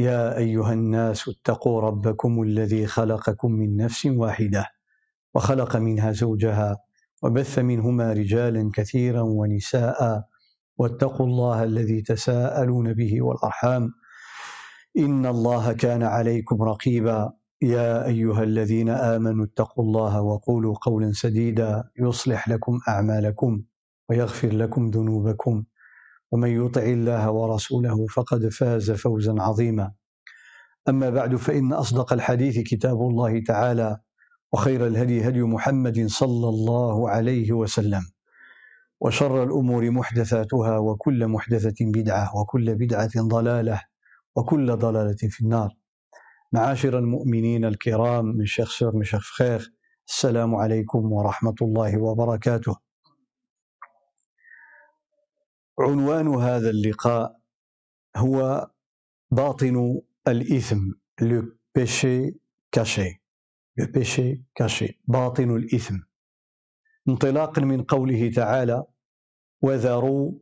يا أيها الناس اتقوا ربكم الذي خلقكم من نفس واحدة وخلق منها زوجها وبث منهما رجالا كثيرا ونساء واتقوا الله الذي تساءلون به والأرحام. إن الله كان عليكم رقيبا. يا أيها الذين آمنوا اتقوا الله وقولوا قولا سديدا يصلح لكم أعمالكم ويغفر لكم ذنوبكم. ومن يطع الله ورسوله فقد فاز فوزا عظيما. أما بعد فإن أصدق الحديث كتاب الله تعالى وخير الهدي هدي محمد صلى الله عليه وسلم وشر الأمور محدثاتها وكل محدثة بدعة وكل بدعة ضلالة وكل ضلالة في النار. معاشر المؤمنين الكرام من شيخ سور من شيخ فخير السلام عليكم ورحمة الله وبركاته. عنوان هذا اللقاء هو باطن الإثم le péché caché le péché caché باطن الإثم. انطلاقا من قوله تعالى وذروا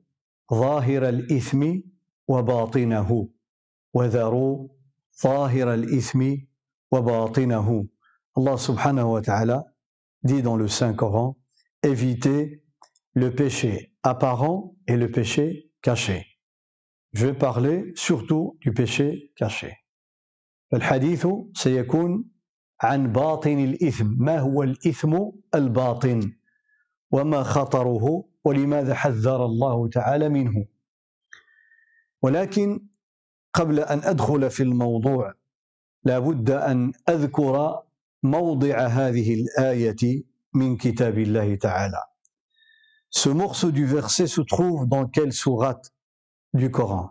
ظاهر الإثم وباطنه وذروا ظاهر الإثم وباطنه. Allah subhanahu wa ta'ala dit dans le Saint-Coran évitez le péché apparent et le péché caché. Je vais parler surtout du péché caché. الحديث سيكون عن باطن الإثم ما هو الإثم الباطن وما خطره ولماذا حذر الله تعالى منه ولكن قبل أن أدخل في الموضوع لابد أن أذكر موضع هذه الآية من كتاب الله تعالى Ce morceau du verset se trouve dans quelle sourate du Coran?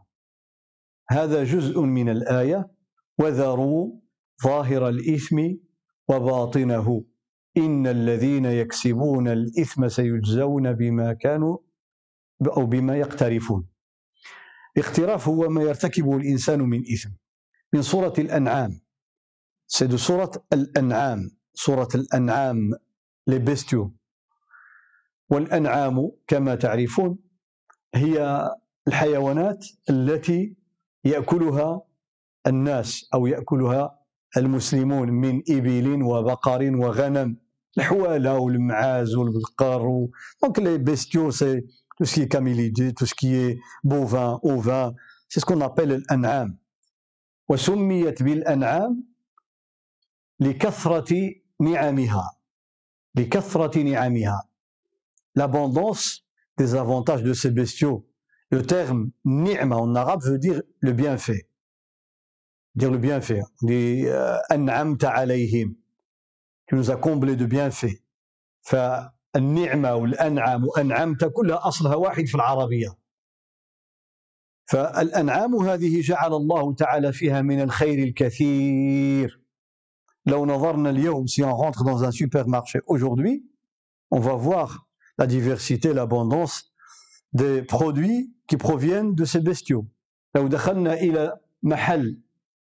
هذا جزء من الآية وذروا ظاهر الإثم وباطنه إن الذين يكسبون الإثم سيجزون بما كانوا أو بما يقترفون الاقتراف هو ما يرتكبه الإنسان من إثم من سورة الأنعام سيد سورة الأنعام سورة الأنعام les bestiaux. والأنعام كما تعرفون هي الحيوانات التي يأكلها الناس أو يأكلها المسلمون من إبل وبقر وغنم. الحوالة والمعاز والبقر دونك لي بيستيو سي تو سكي كاميليدي تو سكي بوفان اوفان سي سكون ابل الأنعام وسميت بالأنعام لكثرة نعمها لكثرة نعمها l'abondance des avantages de ces bestiaux. Le terme ni'ma en arabe veut dire le bienfait. Dire le bienfait. On dit an'amta alayhim. Tu nous as comblé de bienfaits. فالنعمة والأنعام وأنعمت كلها أصلها واحد في العربية فالأنعام هذه جعل الله تعالى فيها من الخير الكثير لو نظرنا اليوم si on rentre dans un supermarché aujourd'hui on va voir la diversité, l'abondance des produits qui proviennent de ces bestiaux. لو دخلنا إلى محل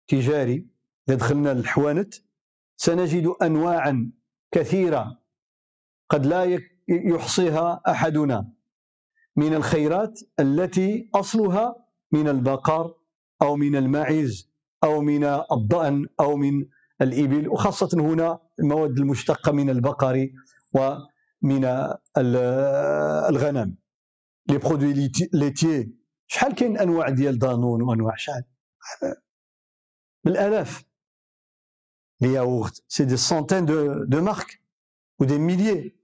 تجاري دخلنا الحوانت سنجد أنواعا كثيرة قد لا يحصيها أحدنا من الخيرات التي أصلها من البقر أو من الماعز أو من الضأن أو من الإبل وخاصة هنا المواد المشتقة من البقر و من الغنم. لي برودوي ليتيي شحال كاين أنواع ديال دانون وأنواع شحال؟ بالالاف les yaourts. c'est des centaines de de marques et des milliers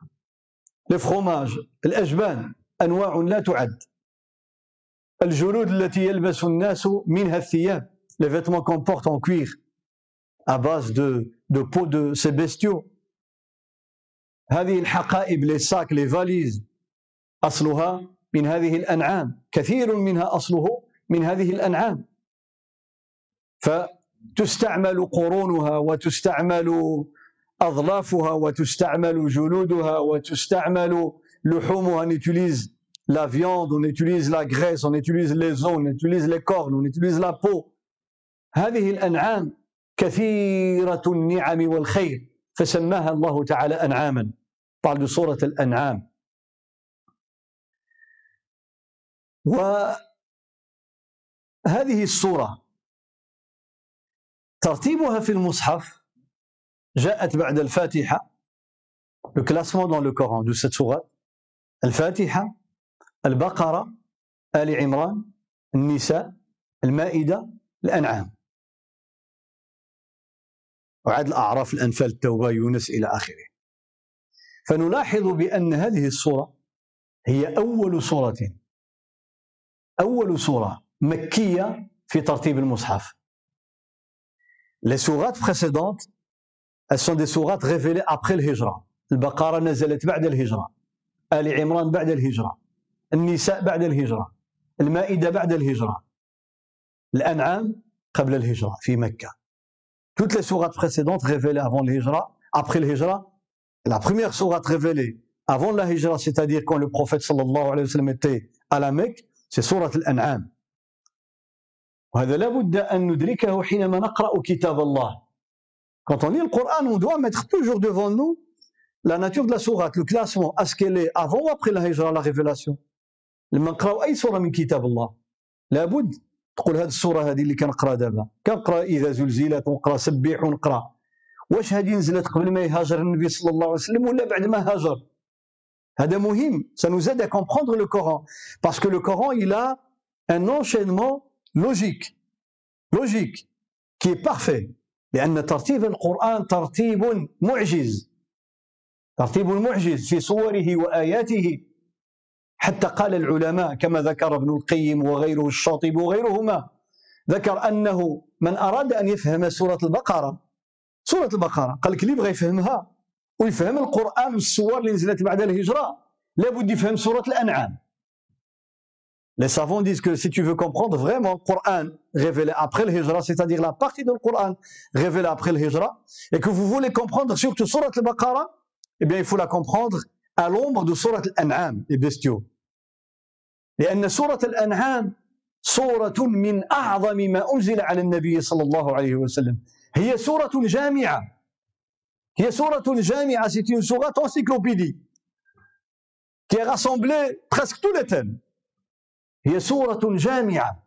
les fromages الأجبان أنواع لا تعد. الجلود التي يلبس الناس منها الثياب les vêtements qu'on porte en cuir. À base de de peau de ces bestiaux. هذه الحقائب les sacs les valises أصلها من هذه الأنعام. كثير منها أصله من هذه الأنعام. فتستعمل قرونها وتستعمل أظلافها وتستعمل جلودها وتستعمل لحومها. Utilise la viande, on utilise la graisse, on utilise les os, on utilise la peau. هذه الأنعام كثيرة النعم والخير. فسماها الله تعالى أنعاما. بعد سورة الأنعام. وهذه السورة ترتيبها في المصحف جاءت بعد الفاتحة الفاتحة البقرة آل عمران النساء المائدة الأنعام. وعاد الأعراف الأنفال التوبة يونس إلى آخره. فنلاحظ بأن هذه السورة هي أول سورة أول سورة مكية في ترتيب المصحف. Les sourates précédentes, elles sont des sourates révélées après. البقرة نزلت بعد الهجرة. آل عمران بعد الهجرة. النساء بعد الهجرة. المائدة بعد الهجرة. الأنعام قبل الهجرة في مكة. Toutes les sourates précédentes révélées avant le hijra, après la première sourate révélée avant la hijra, c'est-à-dire quand le prophète sallallahu alayhi wa sallam était à la Mecque, c'est sourate الأنعام وهذا لابد أن ندركه حينما نقرأ كتاب الله Quand on lit le Coran, on doit mettre toujours devant nous la nature de la sourate, le classement, est-ce qu'elle est avant ou après la hijra, la révélation لما نقراو اي سوره من كتاب الله لابد تقول هذه السوره هذه اللي كنقرا دابا كنقرا اذا زلزلت ونقرا سبح ونقرا واش هذه نزلت قبل ما يهاجر النبي صلى الله عليه وسلم ولا بعد ما هاجر؟ هذا مهم. ça nous aide à comprendre le Coran. Parce que le Coran il a un enchaînement لأن ترتيب القرآن ترتيب معجز. ترتيب معجز في صوره وآياته. حتى قال العلماء كما ذكر ابن القيم وغيره الشاطب وغيرهما. ذكر أنه من أراد أن يفهم سورة البقرة سورة البقرة قال لك اللي يبغى يفهمها ويفهم القرآن والسور اللي نزلت بعد الهجرة لابد يفهم سورة الأنعام Les savants disent que si tu veux comprendre vraiment le Coran révélé après le Hijra, c'est-à-dire la partie du Coran révélée après le Hijra, et que vous voulez comprendre surtout Surat al-Baqarah, eh bien il faut la comprendre à l'ombre de Surat al-An'am, les bestiaux. لأن سورة الأنعام سورة من أعظم ما أنزل على النبي صلى الله عليه وسلم هي سورة جامعة هي سورة جامعة c'est une sourate encyclopédie qui a rassemblé presque tous هي سورة جامعة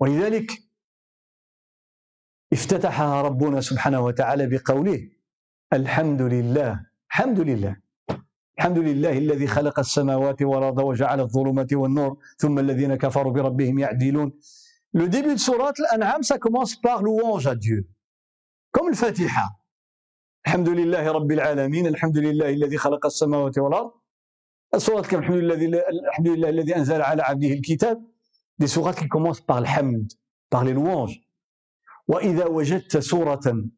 ولذلك افتتحها ربنا سبحانه وتعالى بقوله الحمد لله. الحمد لله. الحمد لله الذي خلق السماوات والأرض وجعل الظلمات والنور ثم الذين كفروا بربهم يعدلون. Le début de Surat Al-An'am, ça commence par louange à Dieu. Comme le Fatiha. الحمد لله رب العالمين الحمد لله الذي خلق السماوات والأرض سورة الحمد لله الحمد لله الذي أنزل على عبده الكتاب des sourates qui commencent par الحمد par les louanges. وإذا وجدت سورة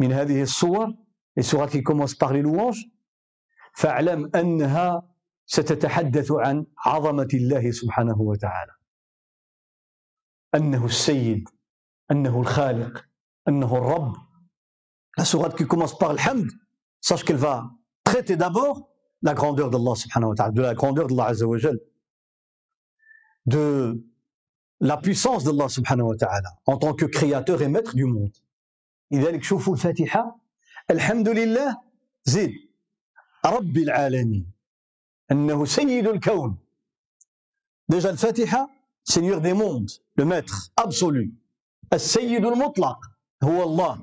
من هذه السور les sourates qui commencent par les louanges. فاعلم أنها ستتحدث عن عظمة الله سبحانه وتعالى أنه السيد أنه الخالق أنه الرب. la sourate qui commence par الحمد sache qu'elle va traiter d'abord la grandeur de الله سبحانه وتعالى de la grandeur de الله عز وجل de la puissance de الله سبحانه وتعالى en tant que créateur et maître du monde لذلك شوفوا الفاتحة. الحمد لله زيد رب العالمين. أنه سيد الكون. déjà الفاتحة. Seigneur des mondes le maître absolu السيد المطلق هو الله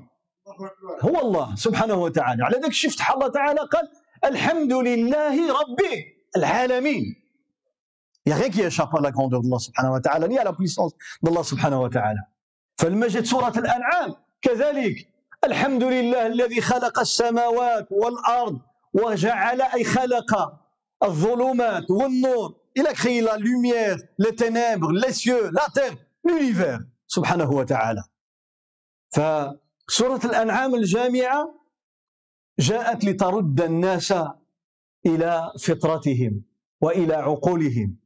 هو الله سبحانه وتعالى على ذلك شفت الله تعالى قال الحمد لله رب العالمين Il n'y a rien qui échappe à la grandeur d'Allah subhanahu wa ta'ala, ni à la puissance. فالمجد سورة الأنعام كذلك الحمد لله الذي خلق السماوات والأرض وجعل أي خلق الظلمات والنور Il a créé la lumière, les ténèbres, les cieux, la terre, l'univers سبحانه وتعالى فسورة الأنعام الجامعة جاءت لترد الناس إلى فطرتهم وإلى عقولهم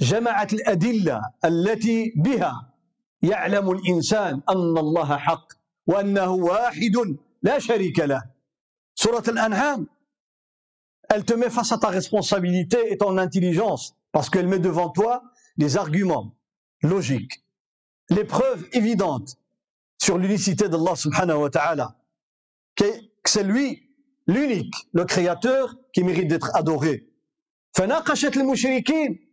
جمعت الأدلة التي بها يعلم الإنسان أن الله حق وأنه واحد لا شريك له سورة الأنعام elle te met face à ta responsabilité et ton intelligence parce qu'elle met devant toi des arguments logiques, les preuves évidentes sur l'unicité d'Allah subhanahu wa ta'ala, que c'est lui l'unique, le créateur qui mérite d'être adoré. فناقشت المشركين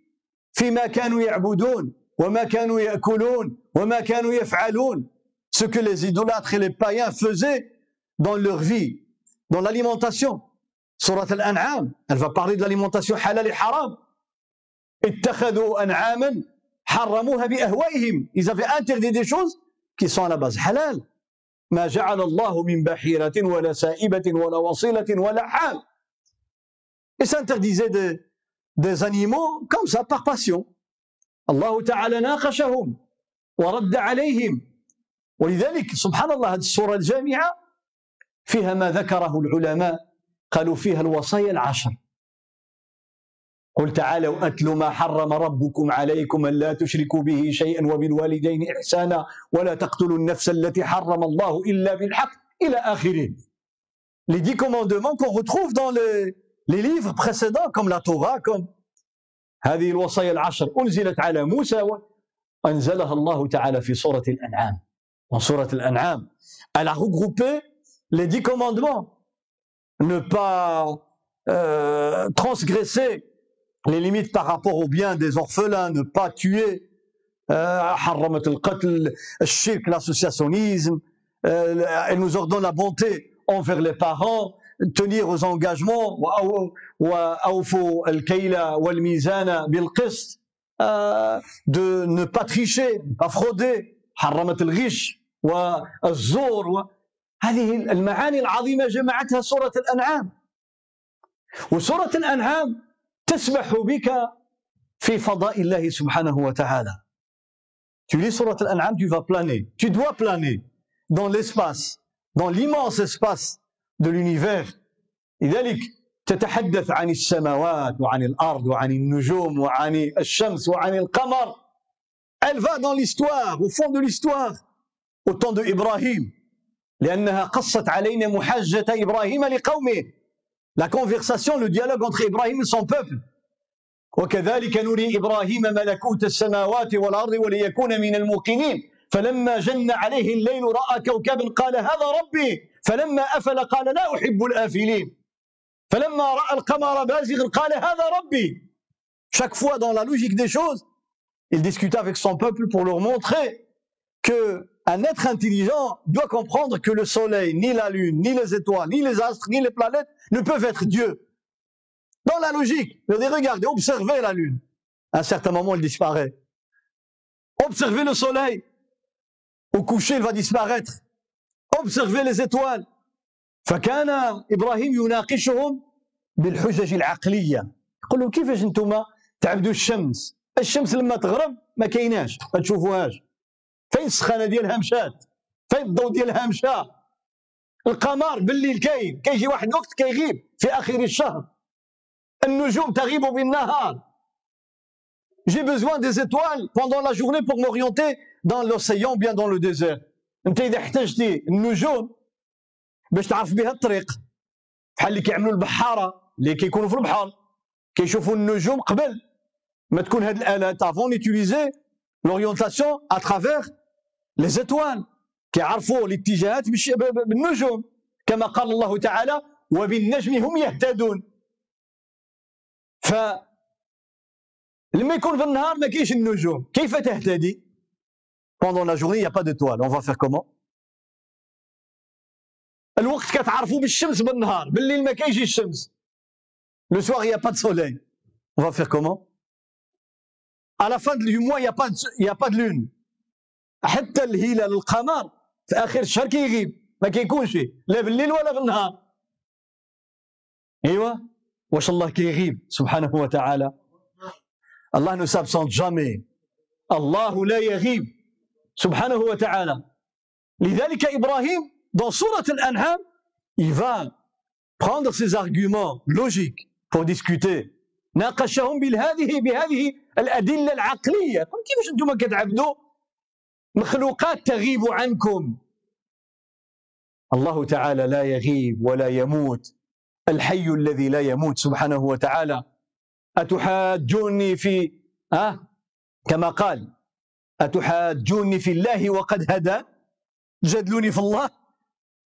فيما كانوا يعبدون وما كانوا يأكلون وما كانوا يفعلون ce que les idolâtres et les païens faisaient dans leur vie, dans l'alimentation. سورة الأنعام. ألفا باريد لليمونتاسيون حلال حرام اتخذوا أنعاما حرموها بأهوائهم. إذا في interdit des choses qui sont pas حلال. ما جعل الله من بحيرة ولا سائبة ولا وصيلة ولا حام. ils s'interdisaient des des animaux comme ça par passion الله تعالى ناقشهم ورد عليهم. ولذلك سبحان الله هذه السورة الجامعة فيها ما ذكره العلماء. قالوا فيها الوصايا العشر. قل تعالوا أتلوا ما حرم ربكم عليكم أن لا تشركوا به شيئا وبالوالدين إحسانا ولا تقتلوا النفس التي حرم الله إلا بالحق إلى آخره. Les dix commandements qu'on retrouve dans les, les livres précédents comme la Torah, comme هذه الوصايا العشر. أنزلت على موسى وأنزلها الله تعالى في سورة الأنعام. Dans سورة الأنعام. Elle a regroupé les dix commandements. ne pas euh, transgresser les limites par rapport aux biens des orphelins, ne pas tuer, euh, haramat al-qatl, shirk, l'associationnisme, euh, elle nous ordonne la bonté envers les parents, tenir aux engagements, de ne pas tricher, ne pas frauder, haramat al-ghish, wa al-zur, هذه المعاني العظيمة جمعتها سورة الأنعام وسورة الأنعام تسمح بك في فضاء الله سبحانه وتعالى Tu lis Surat Al-An'am, tu vas planer. Tu dois planer dans l'espace, dans l'immense espace de l'univers. لذلك تتحدث عن السماوات وعن الأرض وعن النجوم وعن الشمس وعن القمر. Elle va dans l'histoire, au fond de l'histoire, au temps de Ibrahim. لأنها قصت علينا محاجة إبراهيم لقومه. La conversation, le dialogue entre Ibrahim et son peuple. وكذلك نري إبراهيم ملكوت السماوات والأرض وليكون من الموقنين. فلما جن عليه الليل رأى كوكبا قال هذا ربي. فلما أفل قال لا أحب الآفلين. فلما رأى القمر بازغا قال هذا ربي. Chaque fois dans la logique des choses, il discuta avec son peuple pour leur montrer que un être intelligent doit comprendre que le soleil, ni la lune, ni les étoiles, ni les astres, ni les planètes ne peuvent être Dieu. Dans la logique, regardez, observez la lune. À un certain moment, elle disparaît. Observez le soleil. Au coucher, il va disparaître. Observez les étoiles. فكان ابراهيم يناقشهم بالحجج العقليه يقول لهم كيفاش انتم تعبدوا الشمس الشمس لما تغرب ما كايناش ما تشوفوهاش فين السخانة ديالها مشات فين الضوء ديالها مشى القمر بالليل كاين كيجي واحد الوقت كيغيب في آخر الشهر. النجوم تغيب بالنهار. Besoin des étoiles pendant la journée pour m'orienter dans l'océan ou bien dans le désert. انت اذا احتجتي النجوم باش تعرف بها الطريق بحال اللي كيعملوا البحاره اللي كيكونوا في البحر كيشوفوا النجوم قبل ما تكون هذه الالات avant ils utilisaient l'orientation à travers les étoiles كيعرفوا الاتجاهات بالنجوم كما قال الله تعالى وبالنجم هم يهتدون ف لما يكون في النهار ما كاينش النجوم كيف تهتدي pendant la journée il n'y a pas d'étoiles. On va faire comment? الوقت كتعرفوا بالشمس بالنهار بالليل ما كاينش الشمس le soir il n'y a pas de soleil. On va faire comment? À la fin du mois il n'y a pas de, a pas de lune. حتى الهلال القمر في اخر الشهر كيغيب ما كيكونش لا بالليل ولا بالنهار ايوا واش الله كيغيب سبحانه وتعالى الله ne s'absente jamais. الله لا يغيب سبحانه وتعالى لذلك إبراهيم dans سورة الأنعام il va prendre ses arguments logiques pour discuter. ناقشهم بهذه بهذه الأدلة العقلية. كيفاش أنتم كتعبدوا؟ مخلوقات تغيب عنكم. الله تعالى لا يغيب ولا يموت. الحي الذي لا يموت سبحانه وتعالى. أتحاجوني في أه؟ كما قال أتحاجوني في الله وقد هدى. جادلوني في الله.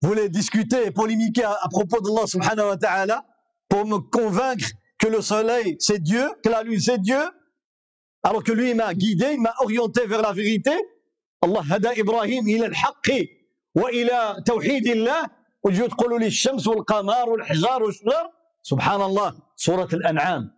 Voulez discuter, polémiquer à, à propos d'Allah subhanahu wa ta'ala pour me convaincre que le soleil c'est Dieu, que la lune c'est Dieu, alors que lui m'a guidé, m'a orienté vers la vérité. Allah hada Ibrahim إلى الحق وإلى توحيد الله وتجوا تقولوا لي الشمس والقمر والحجار والشجر سبحان الله سورة الأنعام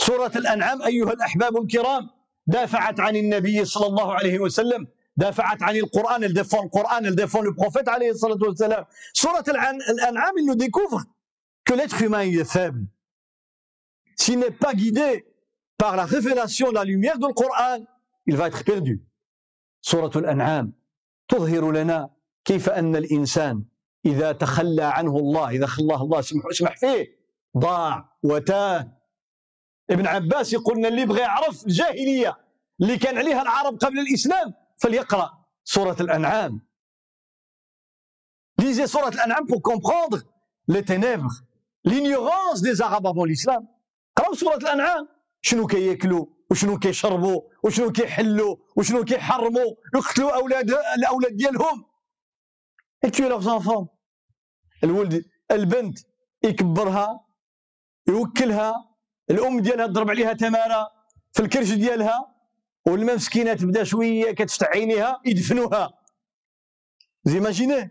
سورة الأنعام أيها الأحباب الكرام دافعت عن النبي صلى الله عليه وسلم دافعت عن القرآن elle défend le Coran elle défend le prophète عليه الصلاة والسلام سورة الأنعام il nous découvre que l'être humain il est faible. S'il n'est pas guidé par la révélation la lumière du Coran il va être perdu. سورة الأنعام تظهر لنا كيف أن الإنسان إذا تخلى عنه الله إذا خلاه الله اسمح فيه ضاع وتاه ابن عباس يقول اللي يبغى يعرف الجاهلية اللي كان عليها العرب قبل الإسلام فليقرأ سورة الأنعام lisez سورة الأنعام pour comprendre les ténèbres l'ignorance des Arabes avant l'islam. قراو سورة الأنعام شنو كياكلوا؟ وشنو كيشربوا؟ وشنو كيحلوا؟ وشنو كيحرموا؟ يقتلوا أولاد الأولاد ديالهم. ils tuaient leurs enfants الولد البنت يكبرها يوكلها الأم ديالها تضرب عليها تمارة في الكرش ديالها والما مسكينه تبدا شوية كتفتح عينيها يدفنوها. زيماجيني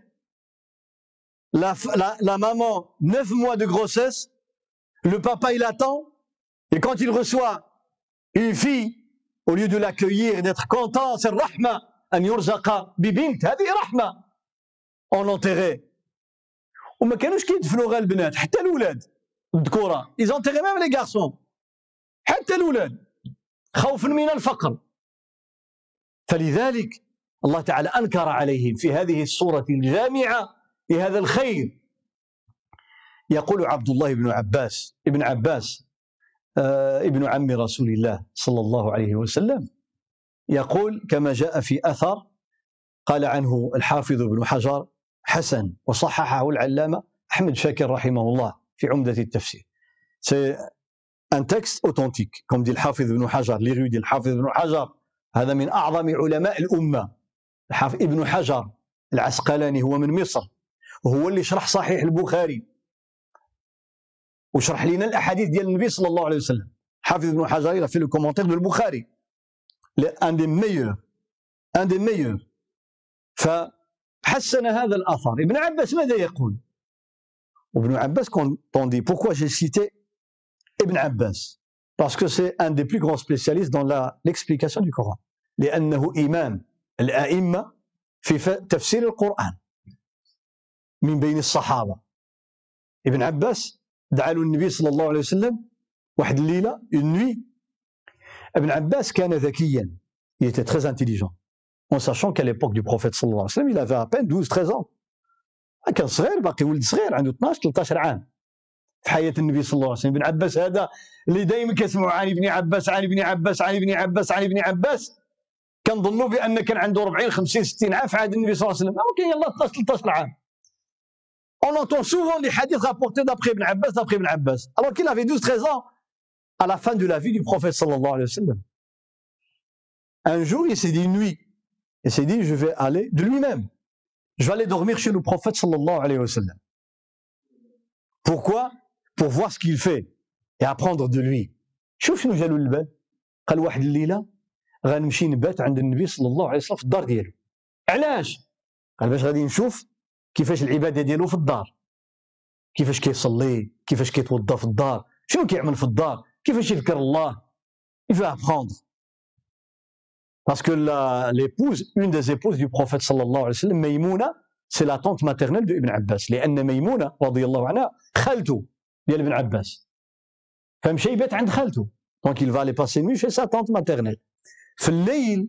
لا la, la maman 9 mois de grossesse le papa il attend et quand il reçoit une fille au lieu de l'accueillir et d'être content c'est الرحمه ان يرزق ببنت هذه رحمه اون انتيغي وما كانوش كيدفنوا غير البنات حتى الاولاد الذكوره enterraient même les garçons. حتى الاولاد خوفا من الفقر فلذلك الله تعالى انكر عليهم في هذه السورة الجامعة لهذا الخير يقول عبد الله بن عباس ابن عباس ابن عم رسول الله صلى الله عليه وسلم يقول كما جاء في أثر قال عنه الحافظ ابن حجر حسن وصححه العلامة أحمد شاكر رحمه الله في عمدة التفسير. c'est un texte authentique comme dit الحافظ ابن حجر ديال الحافظ ابن حجر. هذا من أعظم علماء الأمة. الحافظ ابن حجر العسقلاني هو من مصر وهو اللي شرح صحيح البخاري. وشرح لنا الأحاديث ديال النبي صلى الله عليه وسلم. حافظ ابن حجر fait le commentaire de البخاري un des meilleurs un des meilleurs فحسن هذا الأثر. ابن عباس ماذا يقول؟ ابن عباس dit pourquoi j'ai cité Ibn Abbas parce que c'est un des plus grands spécialistes dans l'explication du Coran. لأنه إمام. الأئمة في تفسير القرآن. من بين الصحابة. ابن عباس دعا له النبي صلى الله عليه وسلم واحد الليلة اون نوي ابن عباس كان ذكيا. Il était très intelligent. En sachant qu'à l'époque du prophète صلى الله عليه وسلم il avait à peine 12 13 ans. كان صغير باقي ولد صغير عنده 12 13 عام. في حياة النبي صلى الله عليه وسلم. ابن عباس هذا اللي دائما كيسمعوا عن ابن عباس عن ابن عباس عن ابن عباس عن ابن عباس. كنظنوا بأن كان عنده 40 50 60 عام في عهد النبي صلى الله عليه وسلم. ممكن يلا 12 13 عام. On entend souvent les hadiths rapportés d'après Ibn Abbas, d'après Ibn Abbas, alors qu'il avait 12-13 ans à la fin de la vie du prophète sallallahu alayhi wa sallam. Un jour, il s'est dit une nuit, il s'est dit, je vais aller de lui-même. Je vais aller dormir chez le prophète sallallahu alayhi wa sallam. Pourquoi Pour voir ce qu'il fait et apprendre de lui. شوف شنو جالو البال قال واحد الليله غنمشي نبات عند النبي صلى الله عليه وسلم في الدار ديالو علاش قال باش غادي نشوف كيفاش العبادة ديالو في الدار. كيفاش كيصلي كيفاش كيتوضا في الدار شنو كيعمل في الدار كيفاش يذكر الله veut apprendre parce que l'épouse une des épouses du prophète صلى الله عليه وسلم ميمونه c'est la tante maternelle de Ibn Abbas. لأن ميمونه رضي الله عنها خالته ديال ابن عباس فمشى يبات عند خالته دونك va aller passer nuit chez sa tante maternelle. في الليل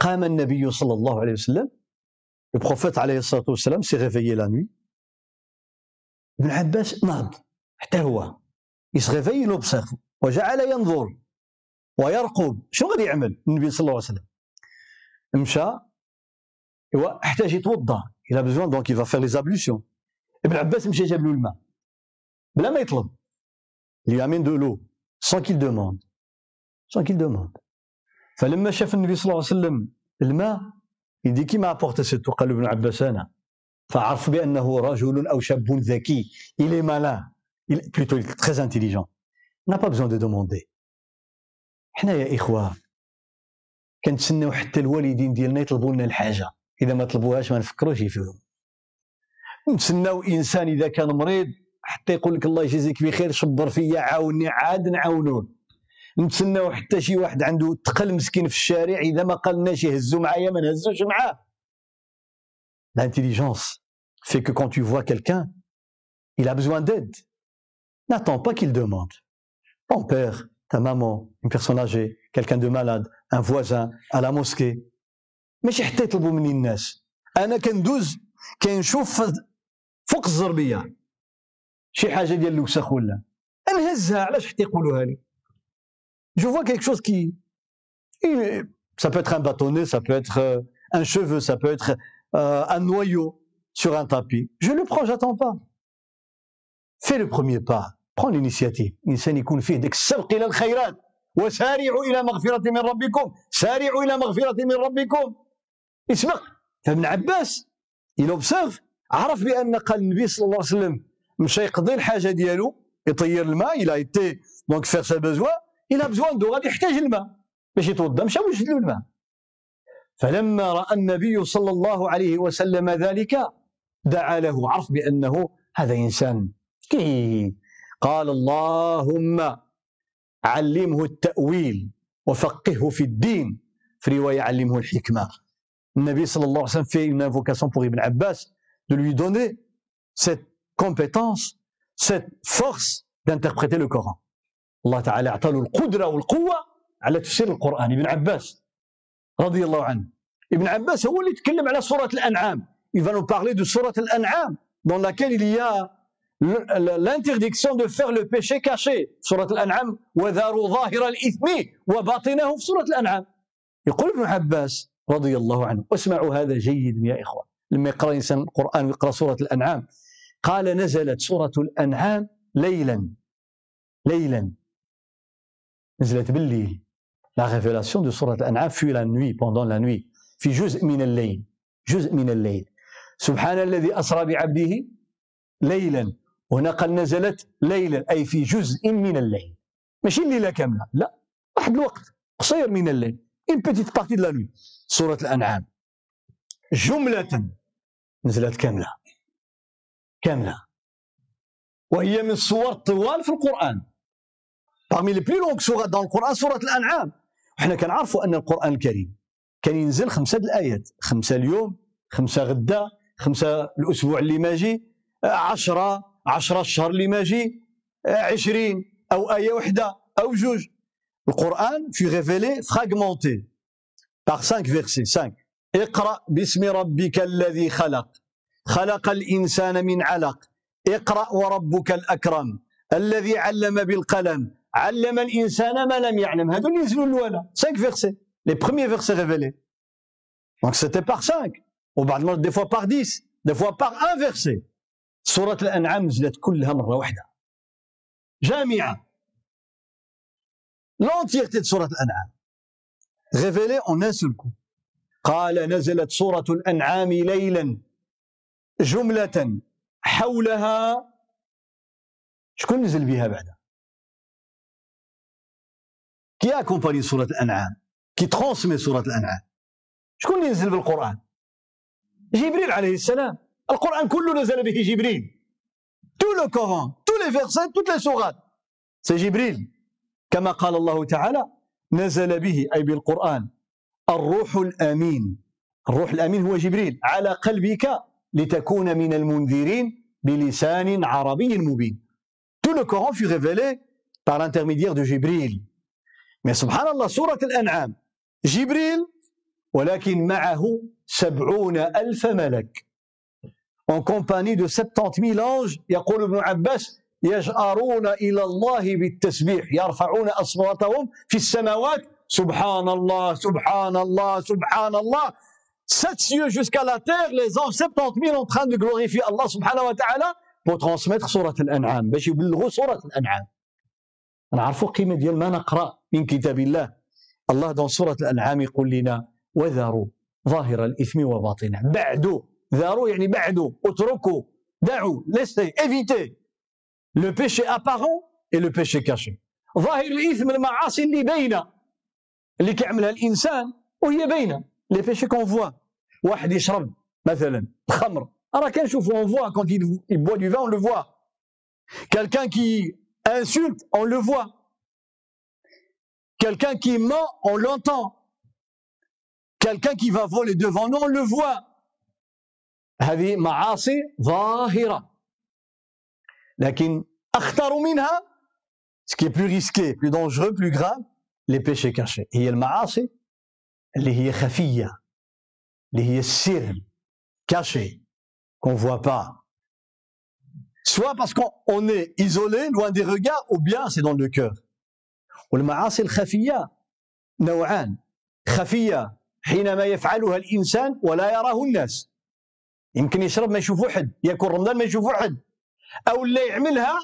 قام النبي صلى الله عليه وسلم Le prophète s'est réveillé la nuit. ابن عباس نهض حتى هو il se réveillait l'observe وجعل ينظر ويرقب شنو غادي يعمل النبي صلى الله عليه وسلم مشى ايوا احتاج يتوضا il a besoin donc il va faire les ablutions ابن عباس مشى جاب له الماء بلا ما يطلب il amène de l'eau sans qu'il demande sans qu'il demande فلما شاف النبي صلى الله عليه وسلم الماء il dit qui m'a apporté cette eau قال ابن عباس أنا. فعرف بأنه رجل أو شاب ذكي. Il est malin. Il plutôt il est très intelligent. N'a pas besoin de demander. حنا يا إخوة كنتسناو حتى الوالدين ديالنا يطلبوا لنا الحاجة. إذا ما طلبوهاش ما نفكروش فيهم نتسناو إنسان إذا كان مريض حتى يقول لك الله يجازيك بخير شبر فيا عاوني عاد نعاونوه. نتسناو حتى شي واحد عنده تقل مسكين في الشارع إذا ما قالناش يهزوا معايا ما نهزوش معاه L'intelligence fait que quand tu vois quelqu'un, il a besoin d'aide. N'attends pas qu'il demande. Ton père, ta maman, une personne âgée, quelqu'un de malade, un voisin, à la mosquée. ماشي حتى يطلبوا مني الناس أنا كندوز كنشوف فوق الزربيه شي حاجة ديال الوسخ ولا نهزها علاش حتى يقولوها لي جو فوا كيك شوز كي ça peut être un bâtonnet ça peut être un cheveu ça peut être euh, un noyau sur un tapis, je le prends, j'attends pas. Fais le premier pas, prends l'initiative. الإنسان يكون فيه ديك السبق إلى الخيرات وسارعوا إلى مغفرة من ربكم سارعوا إلى مغفرة من ربكم اسبق فابن عباس il observe عرف بأن قال النبي صلى الله عليه وسلم مشى يقضي الحاجة ديالو يطير الماء il a été donc faire ses besoins a besoin d'eau غادي يحتاج الماء باش يتوضا مشى وجد له الماء. فلما رأى النبي صلى الله عليه وسلم ذلك دعا له عرف بأنه هذا إنسان كي قال اللهم علمه التأويل وفقهه في الدين. في رواية علمه الحكمة. النبي صلى الله عليه وسلم fait une invocation pour Ibn Abbas de lui donner cette compétence cette force d'interpréter le Coran. الله تعالى اعطى له القدرة والقوة على تفسير القرآن. ابن عباس رضي الله عنه ابن عباس هو اللي تكلم على سورة الأنعام. Il va nous parler de سورة الأنعام dans laquelle il y a l'interdiction de faire le péché caché. سورة الأنعام وذاروا ظاهر الإثم وباطنه في سورة الأنعام. يقول ابن عباس رضي الله عنه واسمعوا هذا جيد يا إخوة لما يقرأ إنسان القرآن ويقرأ سورة الأنعام قال نزلت سورة الأنعام ليلا ليلا. نزلت بالليل. La révélation de Surat Al-An'am fut la nuit, pendant la nuit. في جزء من الليل جزء من الليل سبحان الذي أسرى بعبده ليلا هنا قال نزلت ليلا أي في جزء من الليل ماشي الليلة كاملة لا واحد الوقت قصير من الليل une petite partie de la nuit. سورة الأنعام جملة نزلت كاملة كاملة وهي من الصور الطوال في القرآن parmi les plus longues سورة dans le Coran سورة الأنعام إحنا كنعرفوا أن القرآن الكريم كان ينزل خمسة الآيات خمسة اليوم خمسة غدا خمسة الأسبوع اللي ماجي عشرة عشرة الشهر اللي ماجي عشرين أو آية واحدة أو جوج القرآن في ريفيلي فراغمونتي par 5 versets 5 اقرأ باسم ربك الذي خلق خلق الإنسان من علق اقرأ وربك الأكرم الذي علم بالقلم علم الإنسان ما لم يعلم هذو اللي ينزلوا الأولى 5 versets les premiers versets révélés. Donc c'était par 5, ou des fois par 10, des fois par un verset. سورة الأنعام نزلت كلها مرة واحدة. جامعة. L'entièreté de سورة الأنعام. Révélée en un seul coup. قال نزلت سورة الأنعام ليلا جملة حولها شكون نزل بها بعد؟ كي accompagne سورة الأنعام؟ كي ترونسمي سوره الانعام شكون اللي نزل بالقران جبريل عليه السلام القران كله نزل به جبريل tout le Coran tous les versets toutes les sourates c'est جبريل كما قال الله تعالى نزل به اي بالقران الروح الامين الروح الامين هو جبريل على قلبك لتكون من المنذرين بلسان عربي مبين tout le Coran fut révélé par l'intermédiaire de Jibril. يا سبحان الله سورة الأنعام جبريل ولكن معه سبعون ألف ملك en compagnie de 70 000 anges, يقول ابن عباس يجأرون إلى الله بالتسبيح يرفعون أصواتهم في السماوات سبحان الله سبحان الله سبحان الله Sept cieux jusqu'à la terre, les anges 70 000 en train de glorifier Allah subhanahu wa ta'ala pour transmettre surat al-an'am. Surat al-an'am. نعرفوا قيمة ديال ما نقرأ من كتاب الله. الله dans سورة الأنعام يقول لنا وذروا ظاهر الإثم وباطنه. بعدوا ذروا يعني بعدوا اتركوا دعوا laissez évitez le péché apparent et le péché caché. ظاهر الإثم المعاصي اللي باينة اللي كيعملها الإنسان وهي باينة les péchés qu'on voit واحد يشرب مثلا الخمر راه كنشوفو on voit quand du vin on le voit. Quelqu'un qui insulte on le voit quelqu'un qui ment on l'entend quelqu'un qui va voler devant nous on le voit هذه معاصي ظاهرة لكن أخطر منها ce qui est plus risqué plus dangereux plus grave les péchés cachés هي المعاصي اللي هي خفية اللي هي السر caché qu'on voit pas soit parce qu'on est isolé loin des regards ou bien c'est dans le cœur. والمعاصي الخفية نوعان خفية حينما يفعلها الإنسان ولا يراه الناس يمكن يشرب ما يشوفوا حد ياكل رمضان ما يشوفوا حد أو لا يعملها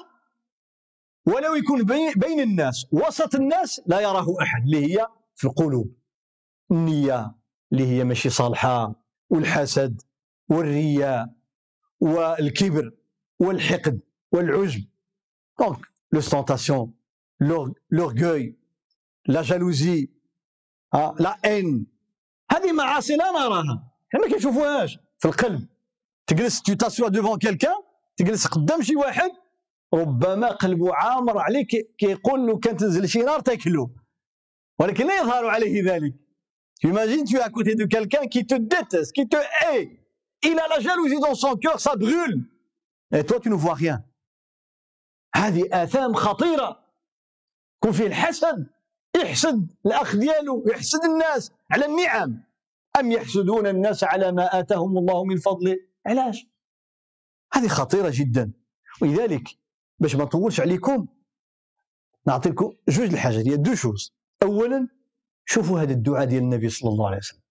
ولو يكون بين الناس وسط الناس لا يراه أحد اللي هي في القلوب النية اللي هي ماشي صالحة والحسد والرياء والكبر والحقد والعجب. donc le l'ostentation l'orgueil la jalousie la haine هذه معاصي لا نراها. حنا ما كنشوفوهاش في القلب. تجلس tu t'assois devant quelqu'un تجلس قدام شي واحد ربما قلبه عامر عليك كيقول له كان تنزل شي نار تاكلو ولكن لا يظهر عليه ذلك. Imagine tu es à côté de quelqu'un qui te déteste qui te hait. Il a la jalousie dans son cœur ça brûle. Et toi, tu ne vois rien. هذه آثام خطيرة. كون فيه الحسد يحسد الأخ ديالو يحسد الناس على النعم. أم يحسدون الناس على ما آتاهم الله من فضله علاش؟ هذه خطيرة جدا. ولذلك باش ما نطولش عليكم نعطي لكم جوج الحاجات. هي deux choses. أولا شوفوا هذا الدعاء ديال النبي صلى الله عليه وسلم.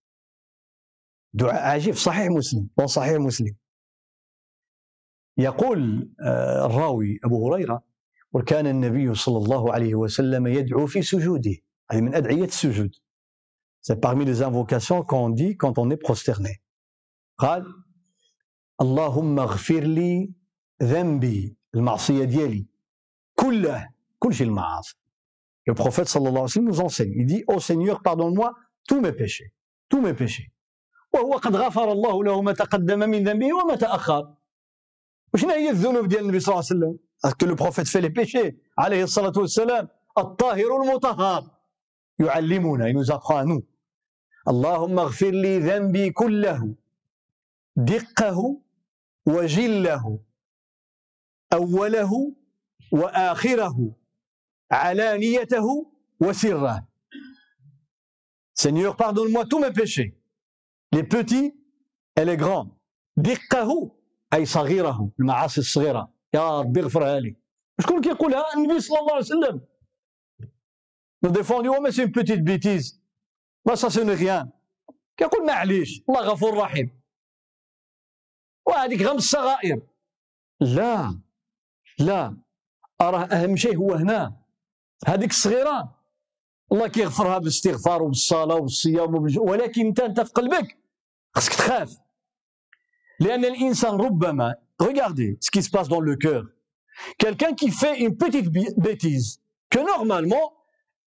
دعاء عجيب صحيح مسلم. وصحيح مسلم. يقول آه، الراوي أبو هريرة وكان النبي صلى الله عليه وسلم يدعو في سجوده هذه من أدعية السجود C'est parmi les invocations qu'on dit quand on est prosterné. قال اللهم اغفر لي ذنبي المعصية ديالي كله كل شيء المعاصي Le prophète sallallahu alayhi wa sallam nous enseigne. Il dit Ô oh Seigneur, pardonne-moi tous mes péchés. Tous mes péchés. وهو قد غفر الله له ما تقدم من ذنبه وما تأخر. وشنو هي الذنوب ديال النبي صلى الله عليه وسلم؟ que le prophète fait عليه الصلاة والسلام الطاهر المطهر. يعلمنا il اللهم اغفر لي ذنبي كله دقه وجله أوله وآخره علانيته وسره. Seigneur, pardonne-moi tous mes péchés, les petits et les grands. دقه أي صغيره المعاصي الصغيرة يا ربي اغفرها لي شكون كيقولها النبي صلى الله عليه وسلم défendions, mais c'est une petite bêtise. ما ce n'est rien. كيقول معليش الله غفور رحيم. وهذيك غير الصغائر. لا لا أراه أهم شيء هو هنا هذيك الصغيره الله كيغفرها بالاستغفار وبالصلاه وبالصيام ولكن أنت انت في قلبك خصك تخاف regardez ce qui se passe dans le cœur quelqu'un qui fait une petite bêtise que normalement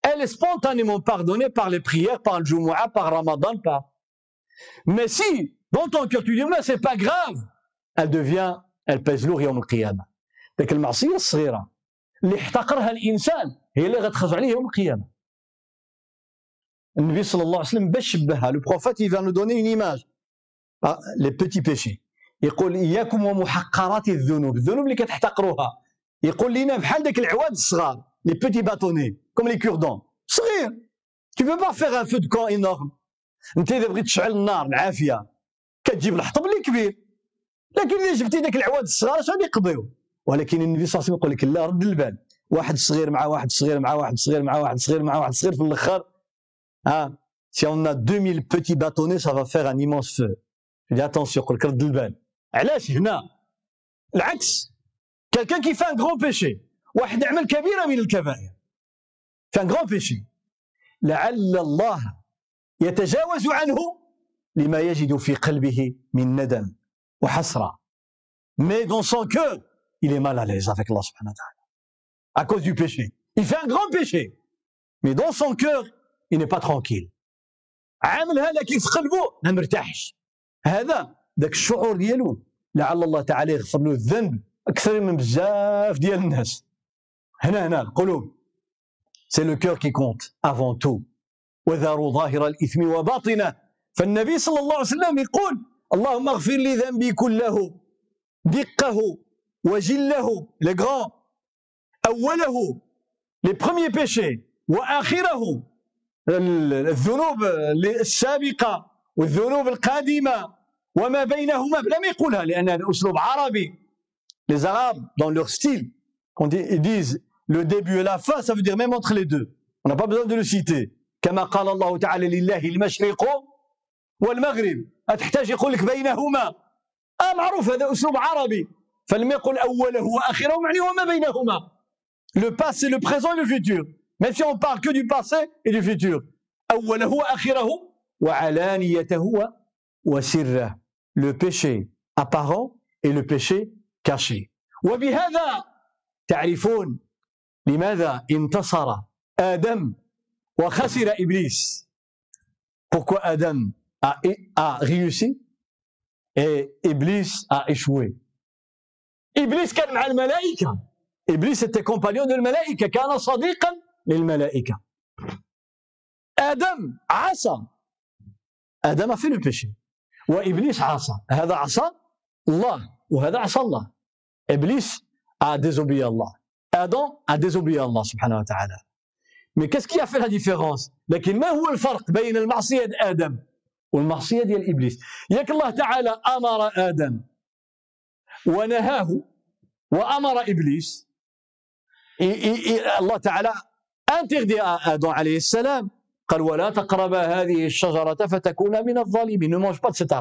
elle est spontanément pardonnée par les prières par le Jumu'ah par Ramadan par mais si dans ton cœur tu dis mais c'est pas grave elle devient elle pèse lourd يوم القيامه ذاك المعصيه الصغيره اللي احتقرها الانسان هي اللي غتخرج عليه يوم القيامه النبي صلى الله عليه وسلم باش شبهها لو بروفيت يفا نو دوني اون ايماج les petits péchés يقول إياكم ومحقرات الذنوب. الذنوب اللي كتحتقروها. يقول لنا بحال داك العواد الصغار les petits bâtonnets comme les cure-dents صغير. Tu peux pas faire un feu de camp énorme. أنت إذا بغيت تشعل النار العافيه كتجيب الحطب اللي كبير. لكن إذا جبتي داك العواد الصغار اش غادي يقضيو؟ ولكن النبي صلى الله عليه وسلم يقول لك لا رد البال. واحد صغير مع واحد صغير مع واحد صغير مع واحد صغير مع واحد صغير في الأخر. si on a 2000 petits bâtonnets, ça va faire un immense feu. Je dis attention, قول كرد البال. علاش هنا؟ العكس qui fait un grand péché واحد عمل كبيرة من الكبائر un grand péché لعل الله يتجاوز عنه لما يجد في قلبه من ندم وحسرة mais dans son cœur il est mal à l'aise avec Allah subhanahu wa ta'ala à cause du péché il fait un grand péché mais dans son cœur il n'est pas tranquille عاملها لكن في قلبه ما مرتاحش هذا ذاك الشعور ديالو لعل الله تعالى يغفر له الذنب أكثر من بزاف ديال الناس. هنا هنا القلوب c'est le cœur qui compte avant tout وذروا ظاهر الإثم وباطنه. فالنبي صلى الله عليه وسلم يقول اللهم اغفر لي ذنبي كله دقه وجله les grands أوله لي بروميي بيشي وآخره الذنوب السابقة. والذنوب القادمة وما بينهما لم يقولها لأن هذا أسلوب عربي. Les arabes dans leur style quand ils disent le début et la fin ça veut dire même entre les deux. On n'a pas besoin de le citer. كما قال الله تعالى لله المشرق والمغرب. تحتاج يقول لك بينهما؟ آه معروف هذا أسلوب عربي. فلم يقل أوله وأخره معني وما بينهما؟ Le passé le présent et le futur. Même si on parle que du passé et du futur. أوله وآخره وعلانيته وسره. لو péché ابارون اي لو péché كاشي وبهذا تعرفون لماذا انتصر آدم وخسر إبليس؟ Pourquoi آدم ا ريوسي اي إبليس ا échoué? إبليس كان مع الملائكة. إبليس était compagnon de الملائكة. كان صديقا للملائكة. آدم عصى. آدم في لو بيشي وإبليس عصى. هذا عصى الله وهذا عصى الله. إبليس à Allah. Adam a désobéi à Allah سبحانه وتعالى. Mais qu'est-ce qui a différence? لكن ما هو الفرق بين المعصية ديال آدم والمعصية ديال إبليس؟ ياك الله تعالى أمر آدم ونهاه وأمر إبليس. الله تعالى à Adam عليه السلام. قال ولا تقرب هذه الشجرة فتكون من الظالمين. Ne mange pas de cet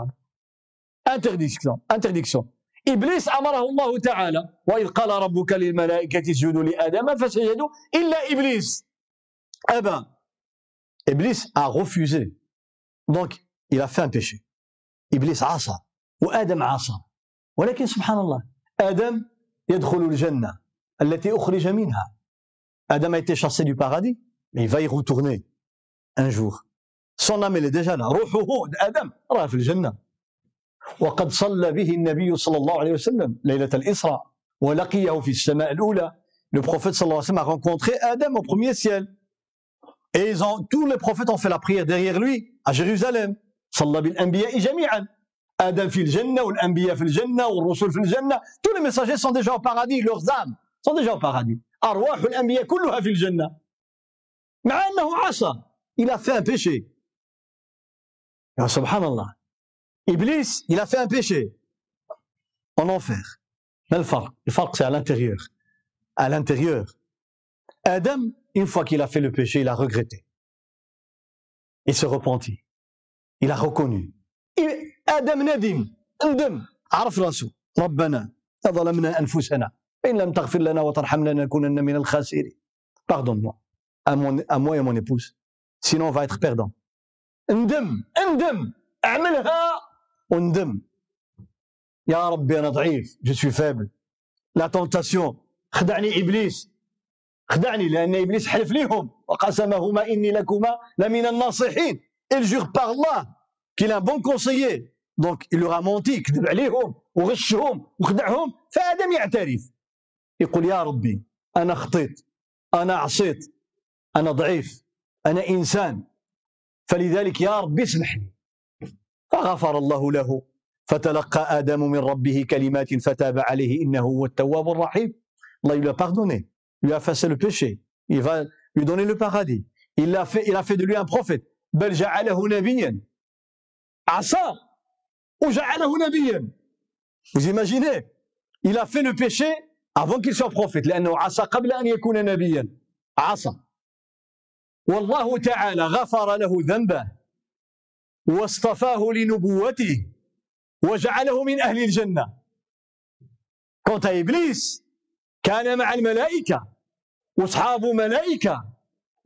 interdiction. Interdiction. إبليس أمره الله تعالى وإذ قال ربك للملائكة اسجدوا لآدم فسجدوا إلا إبليس أبى إبليس a refusé. Donc il a fait un péché. إبليس عصى وآدم عصى ولكن سبحان الله آدم يدخل الجنة التي أخرج منها آدم a été chassé du paradis mais il va y retourner. un jour son âme elle est déjà روحه آدم راه في الجنه وقد صلى به النبي صلى الله عليه وسلم ليلة الإسراء ولقيه في السماء الأولى. le prophète صلى الله عليه وسلم rencontrait آدم au premier ciel et ils ont tous les prophètes ont fait la prière derrière lui à Jérusalem صلى بالأنبياء جميعا. آدم في الجنة والأنبياء في الجنة والرسل في الجنة. tous les messagers sont déjà au paradis leurs âmes sont déjà au paradis أرواح الأنبياء كلها في الجنة. مع أنه عصى il a fait un péché. Ya subhanallah. Iblis, il a fait un péché en enfer. Mais le farq, le farq c'est à l'intérieur. À l'intérieur. Adam, une fois qu'il a fait le péché, il a regretté. Il se repentit. Il a reconnu. Adam nadim, ندم عرف راسه ربنا ظلمنا انفسنا ان لم تغفر لنا وترحمنا لنكونن من الخاسرين pardonne-moi à, mon, à moi et à mon épouse va être perdant. اندم اندم اعملها وندم يا ربي أنا ضعيف je suis faible la tentation خدعني ابليس خدعني لأن ابليس حلف ليهم وقسمهما اني لكما لمن الناصحين il jure par Allah qu'il est un bon conseiller. Donc il leur a menti كذب عليهم وغشهم وخدعهم فادم يعترف يقول يا ربي أنا خطيت أنا عصيت أنا ضعيف أنا إنسان. فلذلك يا رب اسمح لي. فغفر الله له. فتلقى آدم من ربه كلمات فتاب عليه إنه هو التواب الرحيم. الله يلا pardonné. Lui a fait le péché. Il va lui donner le paradis. Il a fait il a fait de lui un بل جعله نبيا عصى وجعله نبيا vous imaginez? Il a fait le péché avant qu'il soit لأنه عصى قبل أن يكون نبيا. عصى. والله تعالى غفر له ذنبه واصطفاه لنبوته وجعله من أهل الجنة. كونت إبليس كان مع الملائكة وصحاب ملائكة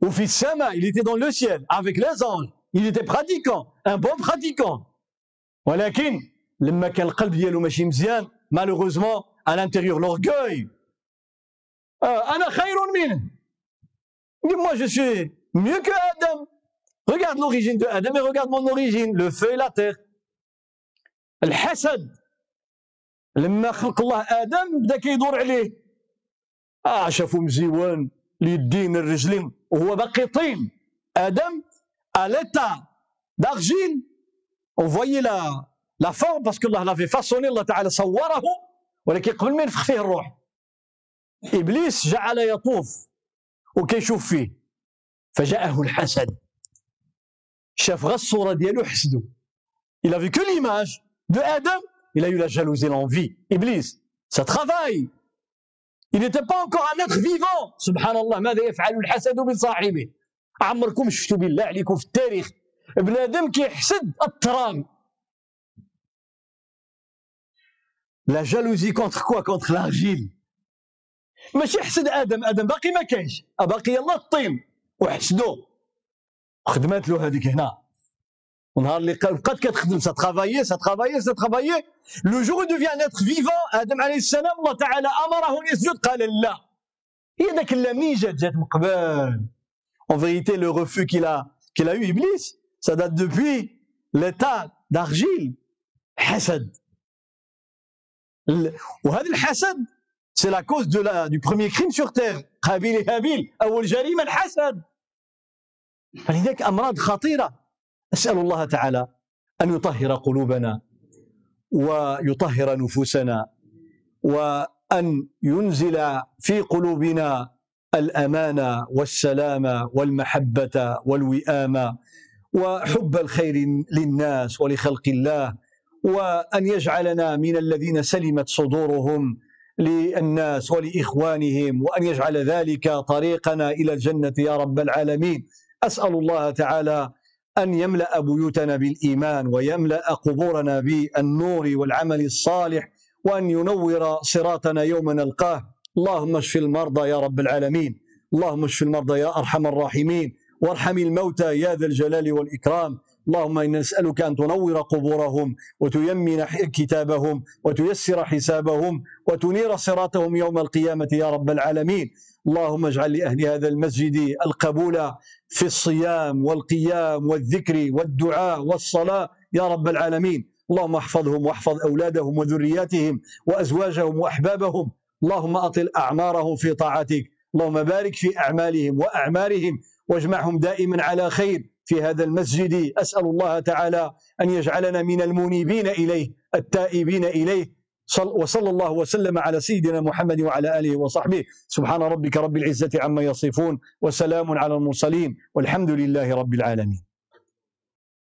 وفي السماء il était dans le ciel avec les anges. Il était pratiquant un bon pratiquant. ولكن لما كان القلب ديالو ماشي مزيان malheureusement à l'intérieur l'orgueil. euh, أنا خير منه. Moi je suis mieux que Adam. Regarde l'origine de Adam et regarde mon origine le feu et la terre. الحسد لما خلق الله آدم بدا كيدور عليه آه شافو مزيوان اليدين الرجلين وهو باقي طين آدم اليتا دارجيل on voyait la la forme parce que الله l'avait façonné تعالى صوره ولكن قبل ما ينفخ فيه الروح ابليس جعل يطوف وكيشوف فيه فجاءه الحسد. شاف غير الصورة ديالو حسدو. Il a vu que l'image de Adam. Il a eu la jalousie l'envie. ابليس ça travaille. Il n'était pas encore un être vivant. سبحان الله ماذا يفعل الحسد بصاحبه؟ عمركم شفتوا بالله عليكم في التاريخ؟ بنادم كيحسد التراب la jalousie contre quoi contre l'argile ماشي حسد آدم. آدم باقي ما كاينش. باقي يلا الطين. وحسدو خدمات له هذيك هنا. ونهار اللي بقات كتخدم ça travaillait ça travaillait ça travaillait. le jour devient un vivant آدم عليه السلام الله تعالى امره ان يسجد قال لا هي ذاك la haine جات جات من قبل en vérité le refus qu'il a qu'il a eu ابليس ça date depuis l'état d'argile حسد وهذا الحسد c'est la cause de la de première crime sur terre قابيل هابيل اول جريمه الحسد فلذلك أمراض خطيرة. أسأل الله تعالى أن يطهر قلوبنا ويطهر نفوسنا وأن ينزل في قلوبنا الأمان والسلام والمحبة والوئام وحب الخير للناس ولخلق الله وأن يجعلنا من الذين سلمت صدورهم للناس ولإخوانهم وأن يجعل ذلك طريقنا إلى الجنة يا رب العالمين. أسأل الله تعالى أن يملأ بيوتنا بالإيمان ويملأ قبورنا بالنور والعمل الصالح وأن ينور صراطنا يوم نلقاه. اللهم اشف المرضى يا رب العالمين. اللهم اشف المرضى يا أرحم الراحمين. وارحم الموتى يا ذا الجلال والإكرام. اللهم أنا نسالك أن تنور قبورهم وتيمن كتابهم وتيسر حسابهم وتنير صراطهم يوم القيامة يا رب العالمين. اللهم اجعل لأهل هذا المسجد القبول في الصيام والقيام والذكر والدعاء والصلاة يا رب العالمين. اللهم احفظهم واحفظ أولادهم وذرياتهم وأزواجهم وأحبابهم. اللهم أطل أعمارهم في طاعتك. اللهم بارك في أعمالهم وأعمارهم واجمعهم دائما على خير. في هذا المسجد. أسأل الله تعالى أن يجعلنا من المنيبين إليه التائبين إليه. وصلى الله وسلم على سيدنا محمد وعلى آله وصحبه. سبحان ربك رب العزة عما يصفون وسلام على المرسلين والحمد لله رب العالمين.